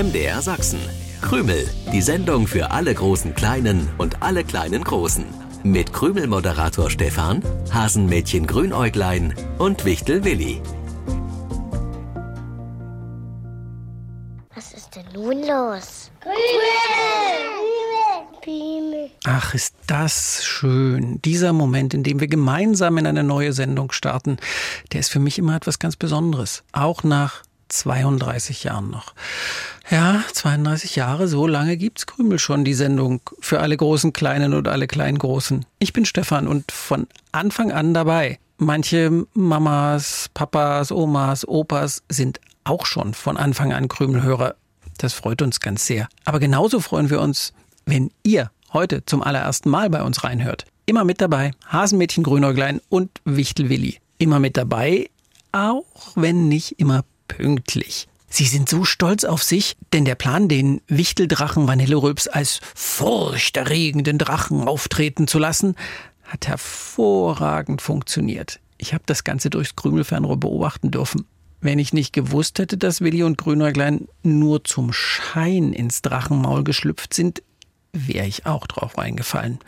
MDR Sachsen. Krümel, die Sendung für alle großen Kleinen und alle kleinen Großen. Mit Krümel-Moderator Stefan, Hasenmädchen Grünäuglein und Wichtel Willi. Was ist denn nun los? Ach, ist das schön. Dieser Moment, in dem wir gemeinsam in eine neue Sendung starten, der ist für mich immer etwas ganz Besonderes. Auch nach 32 Jahren noch. Ja, 32 Jahre, so lange gibt's Krümel schon, die Sendung für alle großen Kleinen und alle kleinen Großen. Ich bin Stefan und von Anfang an dabei. Manche Mamas, Papas, Omas, Opas sind auch schon von Anfang an Krümelhörer. Das freut uns ganz sehr. Aber genauso freuen wir uns, wenn ihr heute zum allerersten Mal bei uns reinhört. Immer mit dabei, Hasenmädchen Grünäuglein und Wichtelwilli. Immer mit dabei, auch wenn nicht immer pünktlich. Sie sind so stolz auf sich, denn der Plan, den Wichteldrachen Vanilleröps als furchterregenden Drachen auftreten zu lassen, hat hervorragend funktioniert. Ich habe das Ganze durchs Krümelfernrohr beobachten dürfen. Wenn ich nicht gewusst hätte, dass Willi und Grünäuglein nur zum Schein ins Drachenmaul geschlüpft sind, wäre ich auch drauf reingefallen.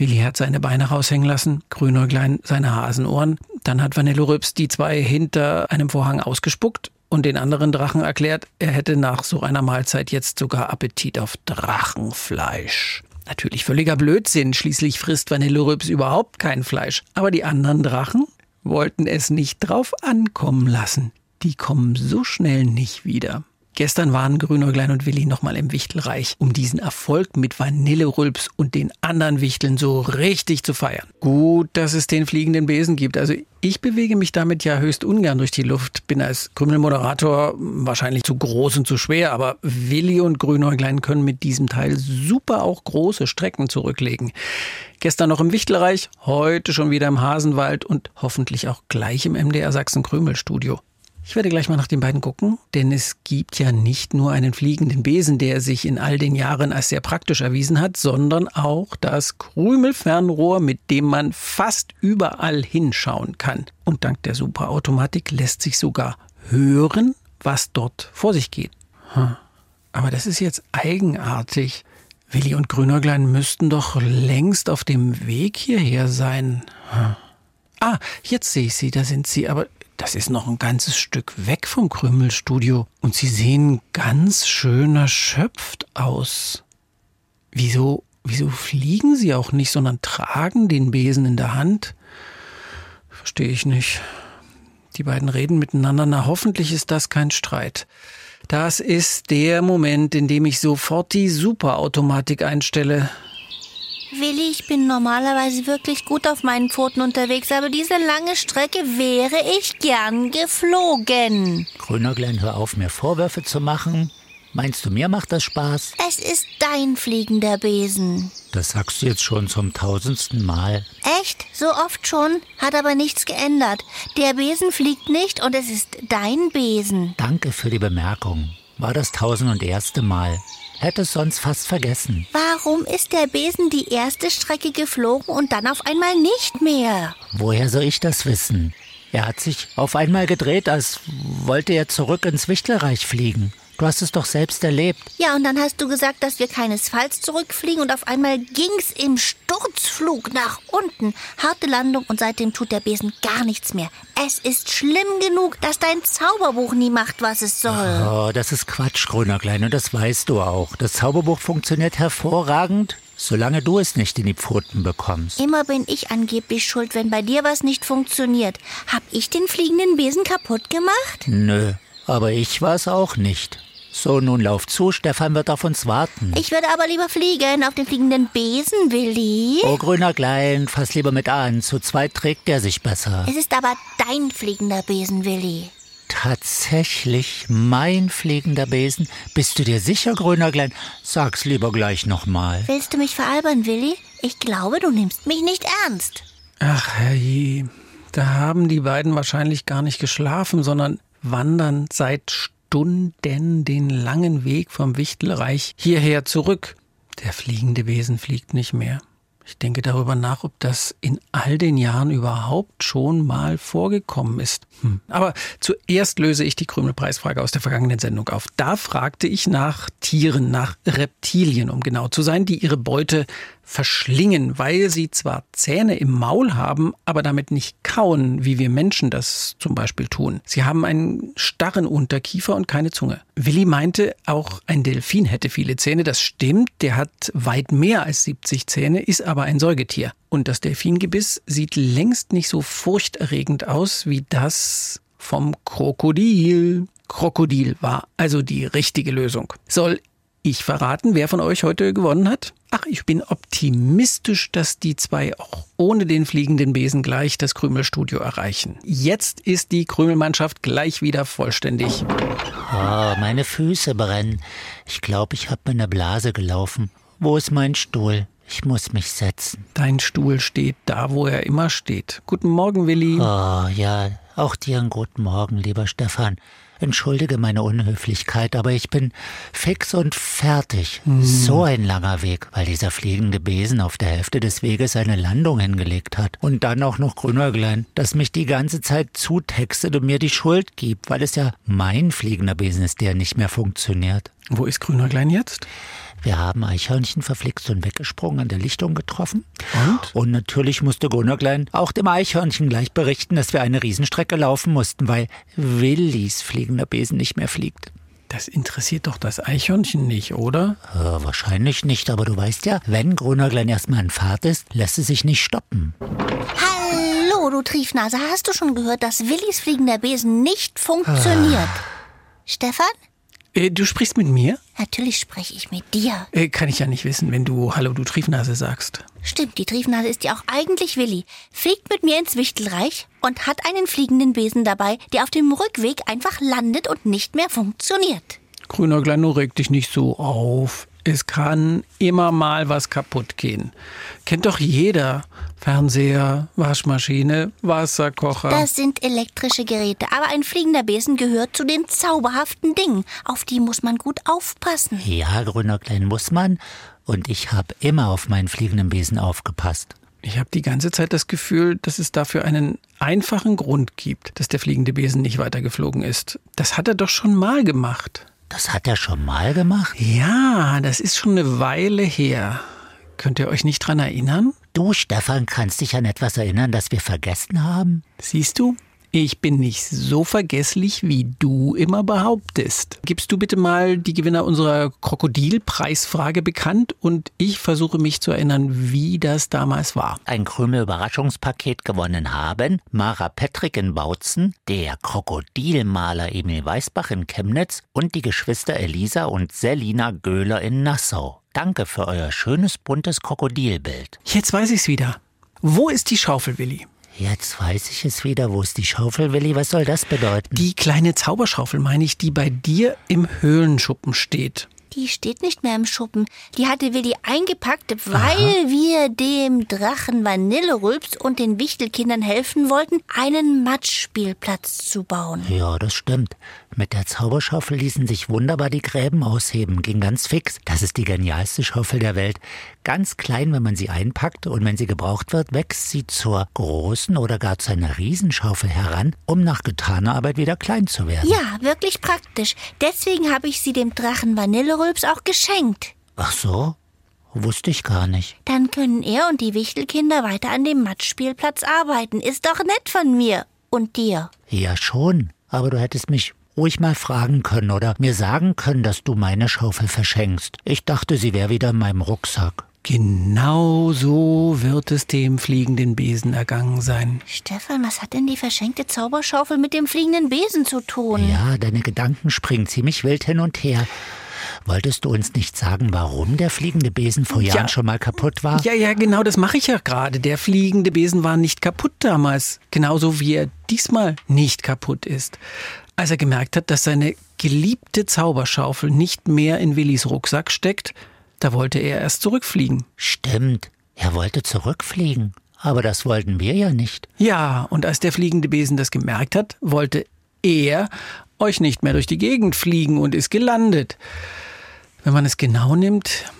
Willi hat seine Beine raushängen lassen, Grünäuglein seine Hasenohren. Dann hat Vanillorübs die zwei hinter einem Vorhang ausgespuckt und den anderen Drachen erklärt, er hätte nach so einer Mahlzeit jetzt sogar Appetit auf Drachenfleisch. Natürlich völliger Blödsinn, schließlich frisst Vanillorübs überhaupt kein Fleisch. Aber die anderen Drachen wollten es nicht drauf ankommen lassen. Die kommen so schnell nicht wieder. Gestern waren Grünäuglein und Willi nochmal im Wichtelreich, um diesen Erfolg mit Vanillerülps und den anderen Wichteln so richtig zu feiern. Gut, dass es den fliegenden Besen gibt. Also ich bewege mich damit ja höchst ungern durch die Luft, bin als Krümelmoderator wahrscheinlich zu groß und zu schwer, aber Willi und Grünäuglein können mit diesem Teil super auch große Strecken zurücklegen. Gestern noch im Wichtelreich, heute schon wieder im Hasenwald und hoffentlich auch gleich im MDR Sachsen Krümelstudio. Ich werde gleich mal nach den beiden gucken, denn es gibt ja nicht nur einen fliegenden Besen, der sich in all den Jahren als sehr praktisch erwiesen hat, sondern auch das Krümelfernrohr, mit dem man fast überall hinschauen kann. Und dank der Superautomatik lässt sich sogar hören, was dort vor sich geht. Aber das ist jetzt eigenartig. Willi und Grünäuglein müssten doch längst auf dem Weg hierher sein. Ah, jetzt sehe ich sie, da sind sie, aber das ist noch ein ganzes Stück weg vom Krümelstudio und sie sehen ganz schön erschöpft aus. Wieso, wieso fliegen sie auch nicht, sondern tragen den Besen in der Hand? Verstehe ich nicht. Die beiden reden miteinander, na hoffentlich ist das kein Streit. Das ist der Moment, in dem ich sofort die Superautomatik einstelle. Willi, ich bin normalerweise wirklich gut auf meinen Pfoten unterwegs, aber diese lange Strecke wäre ich gern geflogen. Grünerglein, hör auf, mir Vorwürfe zu machen. Meinst du, mir macht das Spaß? Es ist dein fliegender Besen. Das sagst du jetzt schon zum tausendsten Mal. Echt? So oft schon? Hat aber nichts geändert. Der Besen fliegt nicht und es ist dein Besen. Danke für die Bemerkung. War das tausend und erste Mal. Hätte es sonst fast vergessen. Warum ist der Besen die erste Strecke geflogen und dann auf einmal nicht mehr? Woher soll ich das wissen? Er hat sich auf einmal gedreht, als wollte er zurück ins Wichtelreich fliegen. Du hast es doch selbst erlebt. Ja, und dann hast du gesagt, dass wir keinesfalls zurückfliegen und auf einmal ging's im Sturzflug nach unten. Harte Landung und seitdem tut der Besen gar nichts mehr. Es ist schlimm genug, dass dein Zauberbuch nie macht, was es soll. Oh, das ist Quatsch, grüner Klein, und das weißt du auch. Das Zauberbuch funktioniert hervorragend, solange du es nicht in die Pfoten bekommst. Immer bin ich angeblich schuld, wenn bei dir was nicht funktioniert. Hab ich den fliegenden Besen kaputt gemacht? Nö, aber ich war es auch nicht. So, nun lauf zu, Stefan wird auf uns warten. Ich würde aber lieber fliegen auf den fliegenden Besen, Willi. Oh, grüner Klein, fass lieber mit an. Zu zweit trägt der sich besser. Es ist aber dein fliegender Besen, Willi. Tatsächlich mein fliegender Besen? Bist du dir sicher, grüner Klein? Sag's lieber gleich nochmal. Willst du mich veralbern, Willi? Ich glaube, du nimmst mich nicht ernst. Ach, herrje, da haben die beiden wahrscheinlich gar nicht geschlafen, sondern wandern seit Stunden den langen Weg vom Wichtelreich hierher zurück. Der fliegende Besen fliegt nicht mehr. Ich denke darüber nach, ob das in all den Jahren überhaupt schon mal vorgekommen ist. Hm. Aber zuerst löse ich die Krümelpreisfrage aus der vergangenen Sendung auf. Da fragte ich nach Tieren, nach Reptilien, um genau zu sein, die ihre Beute verschlingen, weil sie zwar Zähne im Maul haben, aber damit nicht kauen, wie wir Menschen das zum Beispiel tun. Sie haben einen starren Unterkiefer und keine Zunge. Willi meinte, auch ein Delfin hätte viele Zähne. Das stimmt, der hat weit mehr als 70 Zähne, ist aber ein Säugetier. Und das Delfingebiss sieht längst nicht so furchterregend aus wie das vom Krokodil. Krokodil war also die richtige Lösung. Soll ich verraten, wer von euch heute gewonnen hat? Ach, ich bin optimistisch, dass die zwei auch ohne den fliegenden Besen gleich das Krümelstudio erreichen. Jetzt ist die Krümelmannschaft gleich wieder vollständig. Oh, meine Füße brennen. Ich glaube, ich habe mir eine Blase gelaufen. Wo ist mein Stuhl? Ich muss mich setzen. Dein Stuhl steht da, wo er immer steht. Guten Morgen, Willi. Oh, ja, auch dir einen guten Morgen, lieber Stefan. Entschuldige meine Unhöflichkeit, aber ich bin fix und fertig. Hm. So ein langer Weg, weil dieser fliegende Besen auf der Hälfte des Weges eine Landung hingelegt hat. Und dann auch noch Grünäuglein, das mich die ganze Zeit zutextet und mir die Schuld gibt, weil es ja mein fliegender Besen ist, der nicht mehr funktioniert. Wo ist Grünäuglein jetzt? Wir haben Eichhörnchen verflixt und weggesprungen an der Lichtung getroffen. Und? Und natürlich musste Gunnerklein auch dem Eichhörnchen gleich berichten, dass wir eine Riesenstrecke laufen mussten, weil Willis fliegender Besen nicht mehr fliegt. Das interessiert doch das Eichhörnchen nicht, oder? Äh, wahrscheinlich nicht, aber du weißt ja, wenn Grunäuglein erstmal in Fahrt ist, lässt es sich nicht stoppen. Hallo, du Triefnase, hast du schon gehört, dass Willis fliegender Besen nicht funktioniert? Ah. Stefan? Äh, du sprichst mit mir? Natürlich spreche ich mit dir. Äh, kann ich ja nicht wissen, wenn du Hallo, du Triefnase sagst. Stimmt, die Triefnase ist ja auch eigentlich Willi. Fliegt mit mir ins Wichtelreich und hat einen fliegenden Besen dabei, der auf dem Rückweg einfach landet und nicht mehr funktioniert. Grüner Kleino, reg dich nicht so auf. Es kann immer mal was kaputt gehen. Kennt doch jeder. Fernseher, Waschmaschine, Wasserkocher. Das sind elektrische Geräte, aber ein fliegender Besen gehört zu den zauberhaften Dingen. Auf die muss man gut aufpassen. Ja, grüner Klein muss man. Und ich habe immer auf meinen fliegenden Besen aufgepasst. Ich habe die ganze Zeit das Gefühl, dass es dafür einen einfachen Grund gibt, dass der fliegende Besen nicht weitergeflogen ist. Das hat er doch schon mal gemacht. Das hat er schon mal gemacht? Ja, das ist schon eine Weile her. Könnt ihr euch nicht dran erinnern? Du, Stefan, kannst dich an etwas erinnern, das wir vergessen haben? Siehst du? Ich bin nicht so vergesslich, wie du immer behauptest. Gibst du bitte mal die Gewinner unserer Krokodilpreisfrage bekannt und ich versuche mich zu erinnern, wie das damals war. Ein Krümel-Überraschungspaket gewonnen haben Mara Petrick in Bautzen, der Krokodilmaler Emil Weißbach in Chemnitz und die Geschwister Elisa und Selina Göhler in Nassau. Danke für euer schönes buntes Krokodilbild. Jetzt weiß ich's wieder. Wo ist die Schaufel, Willi? Jetzt weiß ich es wieder. Wo ist die Schaufel, Willi? Was soll das bedeuten? Die kleine Zauberschaufel, meine ich, die bei dir im Höhlenschuppen steht. Die steht nicht mehr im Schuppen. Die hatte Willi eingepackt, weil Aha. wir dem Drachen Vanillerülps und den Wichtelkindern helfen wollten, einen Matschspielplatz zu bauen. Ja, das stimmt. Mit der Zauberschaufel ließen sich wunderbar die Gräben ausheben, ging ganz fix. Das ist die genialste Schaufel der Welt. Ganz klein, wenn man sie einpackt und wenn sie gebraucht wird, wächst sie zur großen oder gar zu einer Riesenschaufel heran, um nach getaner Arbeit wieder klein zu werden. Ja, wirklich praktisch. Deswegen habe ich sie dem Drachen Vanillerülps auch geschenkt. Ach so? Wusste ich gar nicht. Dann können er und die Wichtelkinder weiter an dem Matschspielplatz arbeiten. Ist doch nett von mir. Und dir. Ja, schon. Aber du hättest mich ruhig mal fragen können oder mir sagen können, dass du meine Schaufel verschenkst. Ich dachte, sie wäre wieder in meinem Rucksack. Genau so wird es dem fliegenden Besen ergangen sein. Stefan, was hat denn die verschenkte Zauberschaufel mit dem fliegenden Besen zu tun? Ja, deine Gedanken springen ziemlich wild hin und her. Wolltest du uns nicht sagen, warum der fliegende Besen vor Jahren ja. schon mal kaputt war? Ja, ja, genau, das mache ich ja gerade. Der fliegende Besen war nicht kaputt damals. Genauso wie er diesmal nicht kaputt ist. Als er gemerkt hat, dass seine geliebte Zauberschaufel nicht mehr in Willis Rucksack steckt, da wollte er erst zurückfliegen. Stimmt, er wollte zurückfliegen. Aber das wollten wir ja nicht. Ja, und als der fliegende Besen das gemerkt hat, wollte er euch nicht mehr durch die Gegend fliegen und ist gelandet. Wenn man es genau nimmt,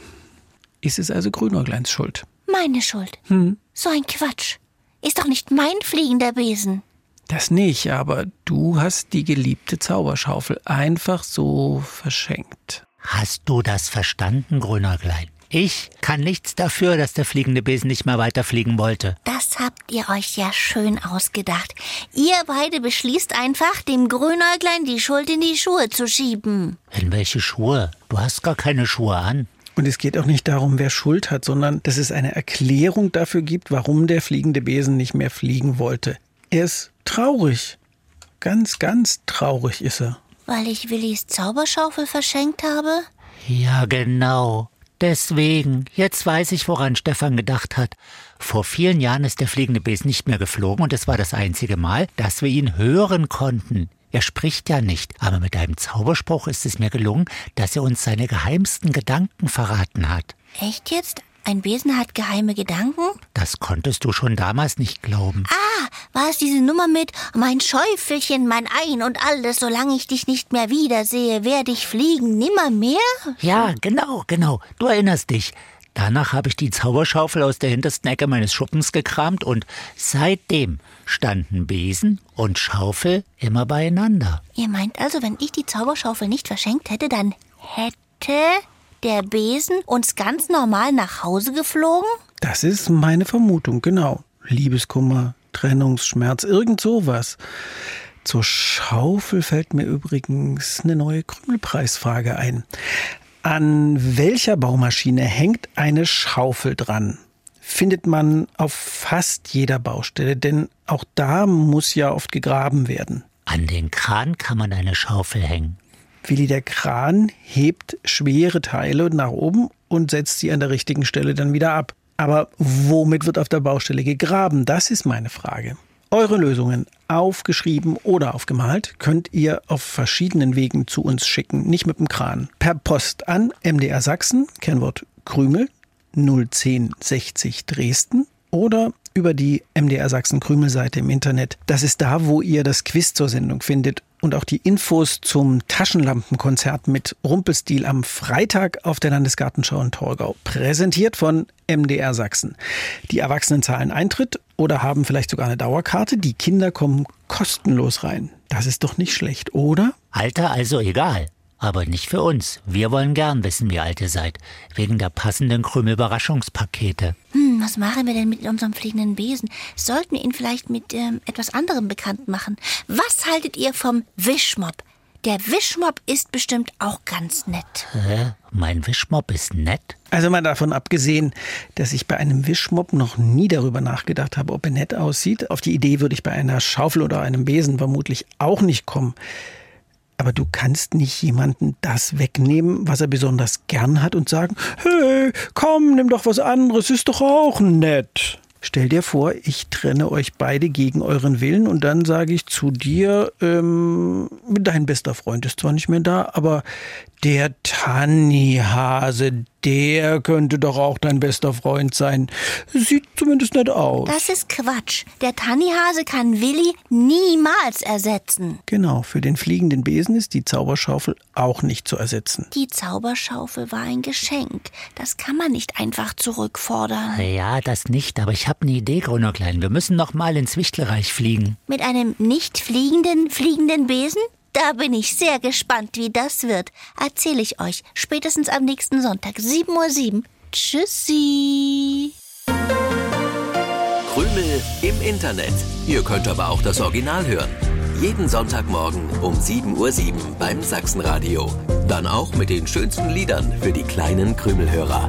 ist es also Grünäugleins Schuld. meine Schuld. Hm. So ein Quatsch. Ist doch nicht mein fliegender Besen. Das nicht, aber du hast die geliebte Zauberschaufel einfach so verschenkt. Hast du das verstanden, Grünerklein? Ich kann nichts dafür, dass der fliegende Besen nicht mehr weiterfliegen wollte. Das habt ihr euch ja schön ausgedacht. Ihr beide beschließt einfach, dem Grünäuglein die Schuld in die Schuhe zu schieben. In welche Schuhe? Du hast gar keine Schuhe an. Und es geht auch nicht darum, wer Schuld hat, sondern dass es eine Erklärung dafür gibt, warum der fliegende Besen nicht mehr fliegen wollte. Er ist traurig. Ganz, ganz traurig ist er. Weil ich Willis Zauberschaufel verschenkt habe? Ja, genau. Deswegen, jetzt weiß ich, woran Stefan gedacht hat. Vor vielen Jahren ist der fliegende Besen nicht mehr geflogen und es war das einzige Mal, dass wir ihn hören konnten. Er spricht ja nicht, aber mit einem Zauberspruch ist es mir gelungen, dass er uns seine geheimsten Gedanken verraten hat. Echt jetzt? Ein Besen hat geheime Gedanken? Das konntest du schon damals nicht glauben. Ah, war es diese Nummer mit mein Schäufelchen, mein Ein und alles, solange ich dich nicht mehr wiedersehe, werde ich fliegen nimmermehr? Ja, genau, genau. Du erinnerst dich. Danach habe ich die Zauberschaufel aus der hintersten Ecke meines Schuppens gekramt und seitdem standen Besen und Schaufel immer beieinander. Ihr meint also, wenn ich die Zauberschaufel nicht verschenkt hätte, dann hätte der Besen uns ganz normal nach Hause geflogen? Das ist meine Vermutung, genau. Liebeskummer, Trennungsschmerz, irgend sowas. Zur Schaufel fällt mir übrigens eine neue Krümelpreisfrage ein. An welcher Baumaschine hängt eine Schaufel dran? Findet man auf fast jeder Baustelle, denn auch da muss ja oft gegraben werden. An den Kran kann man eine Schaufel hängen. Willi, der Kran hebt schwere Teile nach oben und setzt sie an der richtigen Stelle dann wieder ab. Aber womit wird auf der Baustelle gegraben? Das ist meine Frage. Eure Lösungen, aufgeschrieben oder aufgemalt, könnt ihr auf verschiedenen Wegen zu uns schicken, nicht mit dem Kran. Per Post an MDR Sachsen, Kennwort Krümel 01060 Dresden oder über die MDR Sachsen Krümel-Seite im Internet. Das ist da, wo ihr das Quiz zur Sendung findet und auch die Infos zum Taschenlampenkonzert mit Rumpelstil am Freitag auf der Landesgartenschau in Torgau. Präsentiert von MDR Sachsen. Die Erwachsenen zahlen Eintritt oder haben vielleicht sogar eine Dauerkarte. Die Kinder kommen kostenlos rein. Das ist doch nicht schlecht, oder? Alter also egal. Aber nicht für uns. Wir wollen gern wissen, wie alt ihr seid. Wegen der passenden Krümel-Überraschungspakete. Hm, was machen wir denn mit unserem fliegenden Besen? Sollten wir ihn vielleicht mit ähm, etwas anderem bekannt machen? Was haltet ihr vom Wischmob? Der Wischmob ist bestimmt auch ganz nett. Hä? Mein Wischmob ist nett? Also mal davon abgesehen, dass ich bei einem Wischmob noch nie darüber nachgedacht habe, ob er nett aussieht. Auf die Idee würde ich bei einer Schaufel oder einem Besen vermutlich auch nicht kommen. Aber du kannst nicht jemanden das wegnehmen, was er besonders gern hat und sagen, hey, komm, nimm doch was anderes, ist doch auch nett. Stell dir vor, ich trenne euch beide gegen euren Willen und dann sage ich zu dir, ähm, dein bester Freund ist zwar nicht mehr da, aber der Tannihase, der könnte doch auch dein bester Freund sein. Sieht zumindest nett aus. Das ist Quatsch. Der Tannihase kann Willi niemals ersetzen. Genau, für den fliegenden Besen ist die Zauberschaufel auch nicht zu ersetzen. Die Zauberschaufel war ein Geschenk. Das kann man nicht einfach zurückfordern. Ja, das nicht, aber ich habe eine Idee, Grünerklein. Wir müssen noch mal ins Wichtelreich fliegen. Mit einem nicht fliegenden, fliegenden Besen? Da bin ich sehr gespannt, wie das wird. Erzähle ich euch spätestens am nächsten Sonntag, 7.07 Uhr. Tschüssi. Krümel im Internet. Ihr könnt aber auch das Original hören. Jeden Sonntagmorgen um 7.07 Uhr beim Sachsenradio. Dann auch mit den schönsten Liedern für die kleinen Krümelhörer.